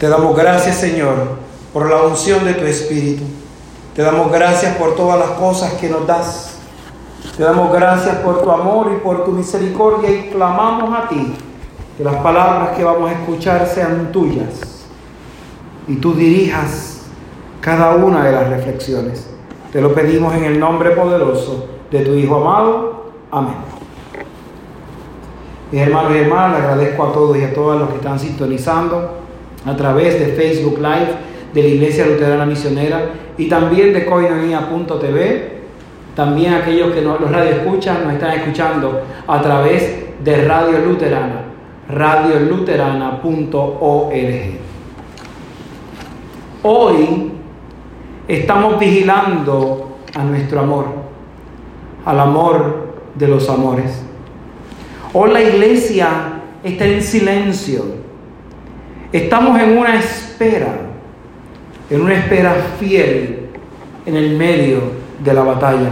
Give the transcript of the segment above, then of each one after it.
Te damos gracias, Señor, por la unción de tu Espíritu. Te damos gracias por todas las cosas que nos das. Te damos gracias por tu amor y por tu misericordia y clamamos a ti que las palabras que vamos a escuchar sean tuyas y tú dirijas cada una de las reflexiones. Te lo pedimos en el nombre poderoso de tu Hijo amado. Amén. Mis hermanos y hermanas, agradezco a todos y a todas los que están sintonizando a través de Facebook Live de la Iglesia Luterana Misionera y también de coinonía.tv. También aquellos que no, los escuchan nos están escuchando a través de Radio Luterana, radioluterana.org. Hoy estamos vigilando a nuestro amor, al amor de los amores. Hoy la iglesia está en silencio. Estamos en una espera, en una espera fiel en el medio de la batalla.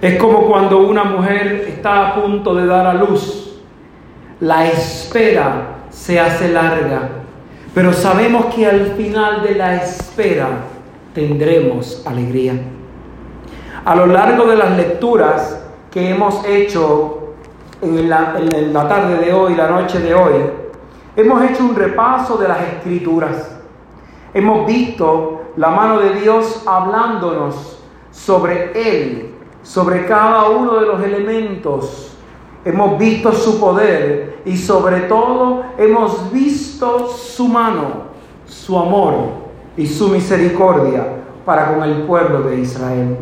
Es como cuando una mujer está a punto de dar a luz. La espera se hace larga pero sabemos que al final de la espera tendremos alegría. A lo largo de las lecturas que hemos hecho en la, tarde de hoy, la noche de hoy, hemos hecho un repaso de las escrituras. Hemos visto la mano de Dios hablándonos sobre Él, sobre cada uno de los elementos hemos visto su poder y sobre todo hemos visto su mano, su amor y su misericordia para con el pueblo de Israel.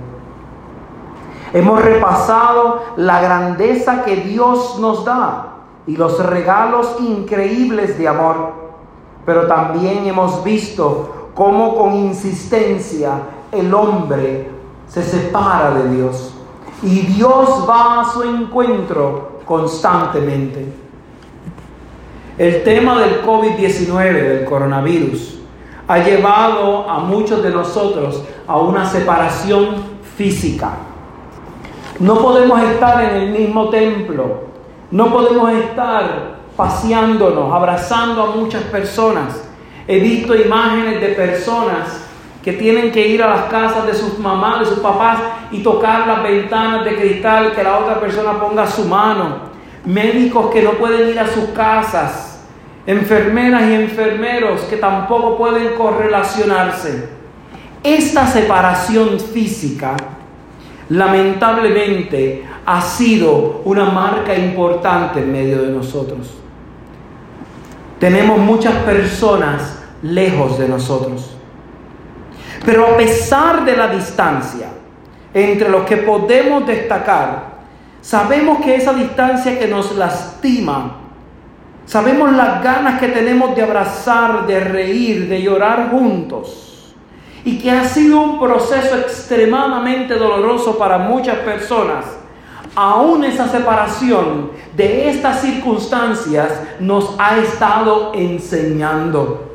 Hemos repasado la grandeza que Dios nos da y los regalos increíbles de amor, pero también hemos visto cómo con insistencia el hombre se separa de Dios y Dios va a su encuentro constantemente. El tema del COVID-19, del coronavirus, ha llevado a muchos de nosotros a una separación física. No podemos estar en el mismo templo, no podemos estar paseándonos, abrazando a muchas personas. He visto imágenes de personas que tienen que ir a las casas de sus mamás, de sus papás y tocar las ventanas de cristal, que la otra persona ponga su mano. Médicos que no pueden ir a sus casas. Enfermeras y enfermeros que tampoco pueden correlacionarse. Esta separación física lamentablemente ha sido una marca importante en medio de nosotros. Tenemos muchas personas lejos de nosotros. Pero a pesar de la distancia entre los que podemos destacar, sabemos que esa distancia que nos lastima, sabemos las ganas que tenemos de abrazar, de reír, de llorar juntos, y que ha sido un proceso extremadamente doloroso para muchas personas. Aún esa separación de estas circunstancias nos ha estado enseñando.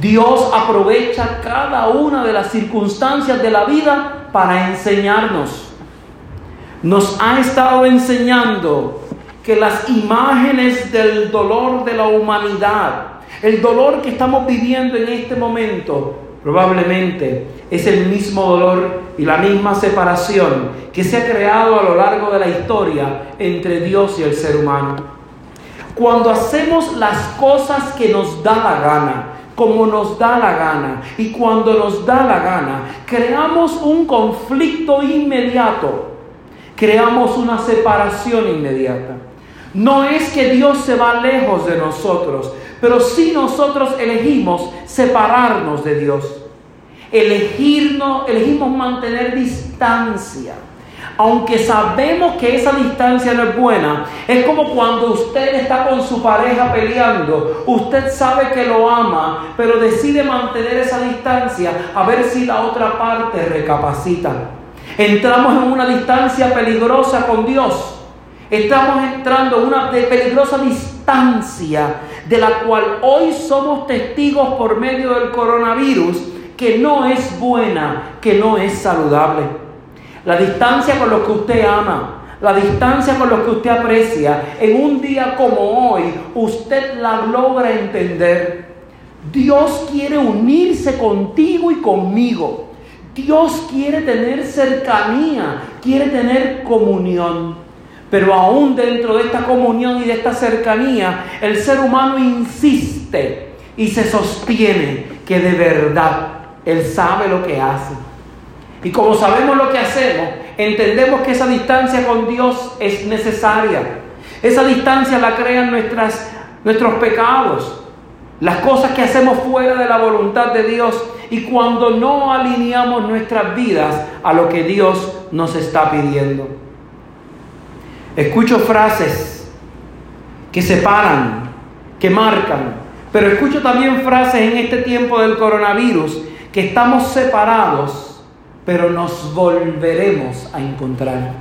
Dios aprovecha cada una de las circunstancias de la vida para enseñarnos. Nos ha estado enseñando que las imágenes del dolor de la humanidad, el dolor que estamos viviendo en este momento, probablemente es el mismo dolor y la misma separación que se ha creado a lo largo de la historia entre Dios y el ser humano. Cuando hacemos las cosas que nos da la gana, como nos da la gana. Y cuando nos da la gana, creamos un conflicto inmediato, creamos una separación inmediata. No es que Dios se va lejos de nosotros, pero si nosotros elegimos separarnos de Dios. Elegirnos, elegimos mantener distancia aunque sabemos que esa distancia no es buena, es como cuando usted está con su pareja peleando, usted sabe que lo ama, pero decide mantener esa distancia a ver si la otra parte recapacita. Entramos en una distancia peligrosa con Dios. Estamos entrando en una peligrosa distancia de la cual hoy somos testigos por medio del coronavirus que no es buena, que no es saludable. La distancia con los que usted ama. la distancia con lo que usted aprecia, en un día como hoy, usted la logra entender. Dios quiere unirse contigo y conmigo. Dios quiere tener cercanía, quiere tener comunión. Pero aún dentro de esta comunión y de esta cercanía, el ser humano insiste y se sostiene que de verdad Él sabe lo que hace. Y como sabemos lo que hacemos, entendemos que esa distancia con Dios es necesaria. Esa distancia la crean nuestros pecados, las cosas que hacemos fuera de la voluntad de Dios y cuando no alineamos nuestras vidas a lo que Dios nos está pidiendo. Escucho frases que separan, que marcan, pero escucho también frases en este tiempo del coronavirus que estamos separados, pero nos volveremos a encontrar.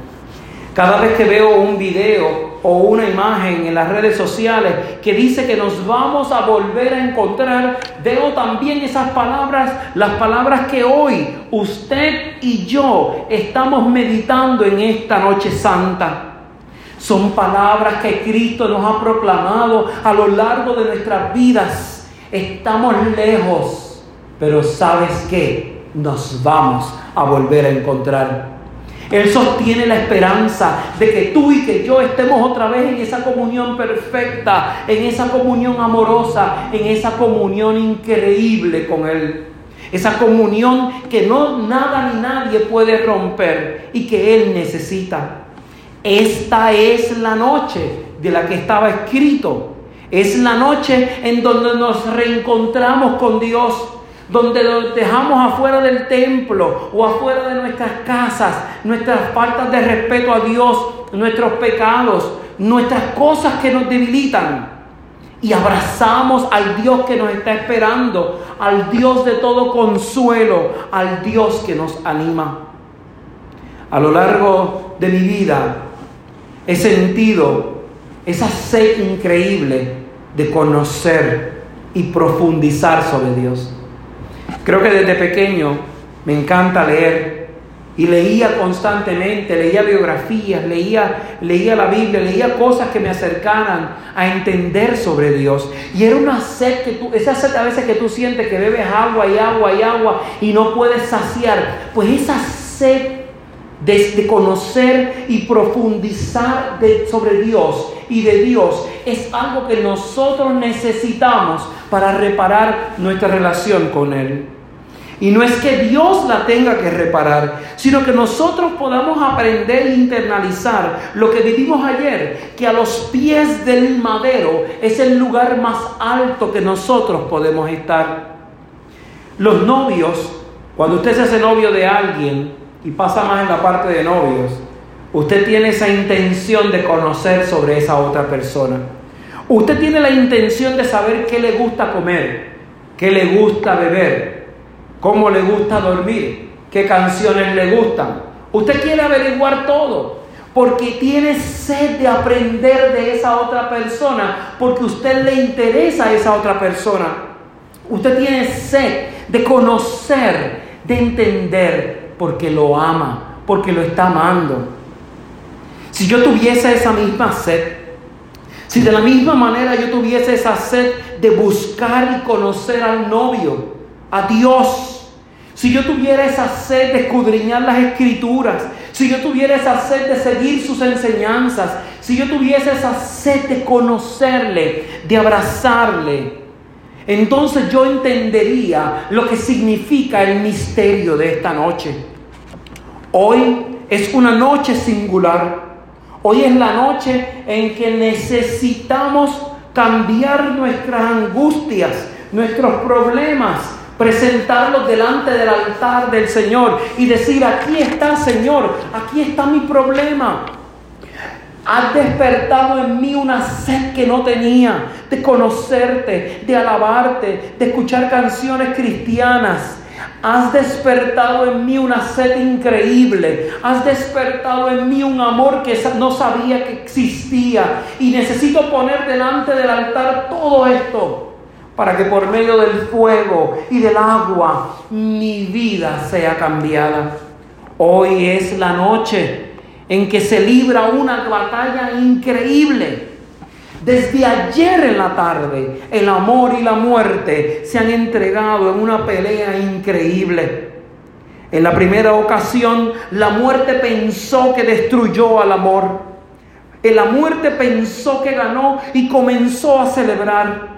Cada vez que veo un video o una imagen en las redes sociales que dice que nos vamos a volver a encontrar, veo también esas palabras, las palabras que hoy usted y yo estamos meditando en esta noche santa. Son palabras que Cristo nos ha proclamado a lo largo de nuestras vidas. Estamos lejos, pero ¿sabes qué? Nos vamos a volver a encontrar. Él sostiene la esperanza de que tú y que yo estemos otra vez en esa comunión perfecta, en esa comunión amorosa, en esa comunión increíble con Él. Esa comunión que no nada ni nadie puede romper y que Él necesita. Esta es la noche de la que estaba escrito. Es la noche en donde nos reencontramos con Dios, donde nos dejamos afuera del templo o afuera de nuestras casas nuestras faltas de respeto a Dios, nuestros pecados, nuestras cosas que nos debilitan. Y abrazamos al Dios que nos está esperando, al Dios de todo consuelo, al Dios que nos anima. A lo largo de mi vida he sentido esa sed increíble de conocer y profundizar sobre Dios. Creo que desde pequeño me encanta leer y leía constantemente, leía biografías, leía, leía la Biblia, leía cosas que me acercaran a entender sobre Dios. Y era una sed que tú, esa sed a veces que tú sientes que bebes agua y agua y agua y no puedes saciar. Pues esa sed de, conocer y profundizar sobre Dios y de Dios es algo que nosotros necesitamos para reparar nuestra relación con Él. Y no es que Dios la tenga que reparar, sino que nosotros podamos aprender e internalizar lo que vivimos ayer, que a los pies del madero es el lugar más alto que nosotros podemos estar. Los novios, cuando usted se hace novio de alguien, y pasa más en la parte de novios, usted tiene esa intención de conocer sobre esa otra persona. Usted tiene la intención de saber qué le gusta comer, qué le gusta beber, cómo le gusta dormir, qué canciones le gustan. Usted quiere averiguar todo porque tiene sed de aprender de esa otra persona, porque usted le interesa a esa otra persona. Usted tiene sed de conocer, de entender, porque lo ama, porque lo está amando. Si yo tuviese esa misma sed, si de la misma manera yo tuviese esa sed de buscar y conocer al novio, a Dios, si yo tuviera esa sed de escudriñar las escrituras, si yo tuviera esa sed de seguir sus enseñanzas, si yo tuviese esa sed de conocerle, de abrazarle, entonces yo entendería lo que significa el misterio de esta noche. Hoy es una noche singular. Hoy es la noche en que necesitamos cambiar nuestras angustias, nuestros problemas, presentarlos delante del altar del Señor y decir, aquí está Señor, aquí está mi problema. Has despertado en mí una sed que no tenía de conocerte, de alabarte, de escuchar canciones cristianas. Has despertado en mí una sed increíble. Has despertado en mí un amor que no sabía que existía. Y necesito poner delante del altar todo esto para que por medio del fuego y del agua mi vida sea cambiada. Hoy es la noche en que se libra una batalla increíble. Desde ayer en la tarde, el amor y la muerte se han entregado en una pelea increíble. En la primera ocasión, la muerte pensó que destruyó al amor. La muerte pensó que ganó y comenzó a celebrar.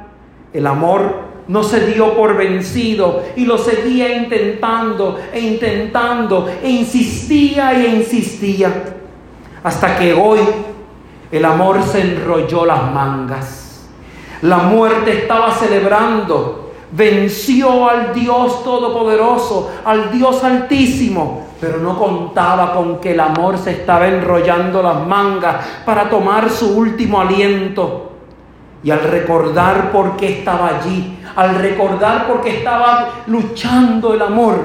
El amor no se dio por vencido y lo seguía intentando e intentando e insistía e insistía. Hasta que hoy el amor se enrolló las mangas. La muerte estaba celebrando, venció al Dios Todopoderoso, al Dios Altísimo, pero no contaba con que el amor se estaba enrollando las mangas para tomar su último aliento. Y al recordar por qué estaba allí, al recordar por qué estaba luchando el amor,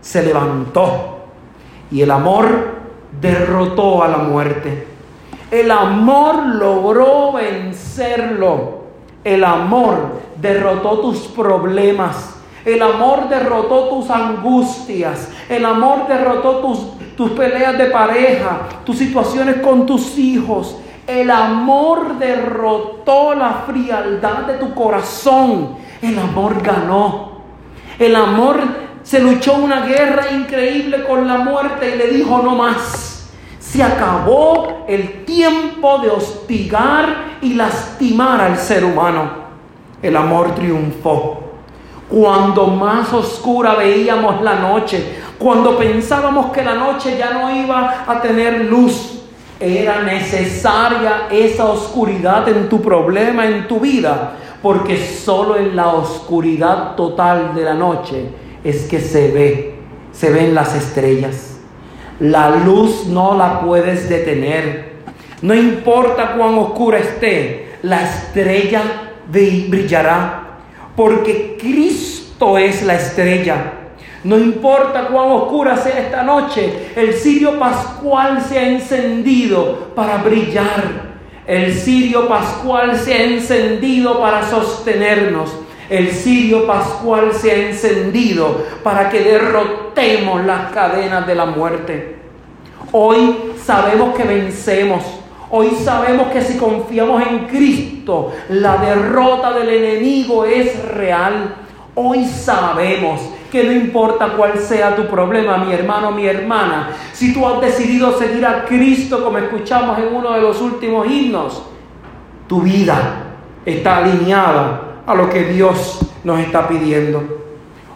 se levantó. Y el amor derrotó a la muerte. El amor logró vencerlo. El amor derrotó tus problemas. El amor derrotó tus angustias. El amor derrotó tus, tus peleas de pareja, tus situaciones con tus hijos. El amor derrotó la frialdad de tu corazón. El amor ganó. El amor se luchó una guerra increíble con la muerte y le dijo no más. Se acabó el tiempo de hostigar y lastimar al ser humano. El amor triunfó. Cuando más oscura veíamos la noche, cuando pensábamos que la noche ya no iba a tener luz, era necesaria esa oscuridad en tu problema, en tu vida, porque solo en la oscuridad total de la noche es que se ve, se ven las estrellas. La luz no la puedes detener. No importa cuán oscura esté, la estrella brillará, porque Cristo es la estrella. No importa cuán oscura sea esta noche, el cirio pascual se ha encendido para brillar. El cirio pascual se ha encendido para sostenernos. El cirio pascual se ha encendido para que derrotemos las cadenas de la muerte. Hoy sabemos que vencemos. Hoy sabemos que si confiamos en Cristo, la derrota del enemigo es real. Hoy sabemos que no importa cuál sea tu problema, mi hermano, mi hermana, si tú has decidido seguir a Cristo como escuchamos en uno de los últimos himnos, tu vida está alineada a lo que Dios nos está pidiendo.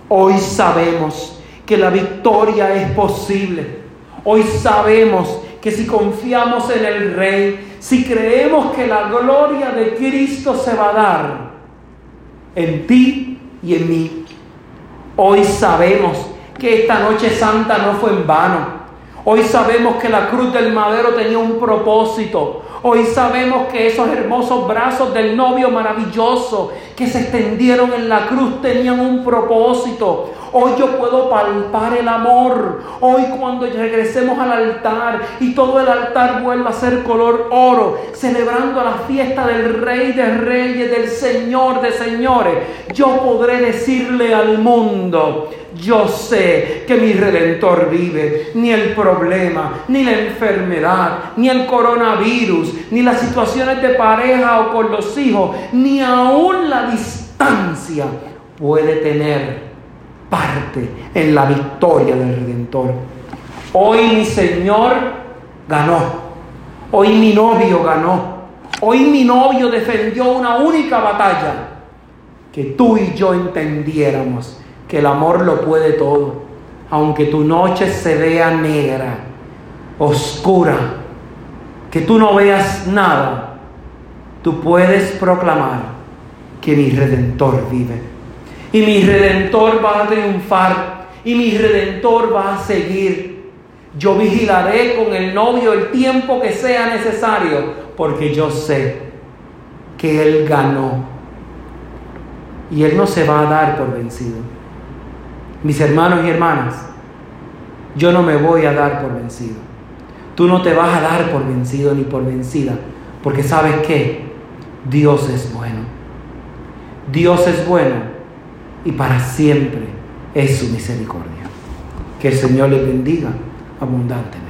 Hoy sabemos que la victoria es posible. Hoy sabemos que si confiamos en el Rey, si creemos que la gloria de Cristo se va a dar en ti y en mí, Hoy sabemos que esta noche santa no fue en vano. Hoy sabemos que la cruz del madero tenía un propósito. Hoy sabemos que esos hermosos brazos del novio maravilloso que se extendieron en la cruz tenían un propósito. Hoy yo puedo palpar el amor. Hoy cuando regresemos al altar y todo el altar vuelva a ser color oro, celebrando la fiesta del Rey de Reyes, del Señor de Señores, yo podré decirle al mundo, yo sé que mi redentor vive. Ni el problema, ni la enfermedad, ni el coronavirus, ni las situaciones de pareja o con los hijos, ni aún la distancia puede tener parte en la victoria del Redentor. Hoy mi Señor ganó. Hoy mi novio ganó. Hoy mi novio defendió una única batalla. Que tú y yo entendiéramos que el amor lo puede todo. Aunque tu noche se vea negra, oscura, que tú no veas nada, tú puedes proclamar que mi redentor vive y mi redentor va a triunfar y mi redentor va a seguir. Yo vigilaré con el novio el tiempo que sea necesario porque yo sé que Él ganó y Él no se va a dar por vencido. Mis hermanos y hermanas, yo no me voy a dar por vencido. Tú no te vas a dar por vencido ni por vencida, porque sabes que Dios es bueno. Dios es bueno y para siempre es su misericordia. Que el Señor les bendiga abundantemente.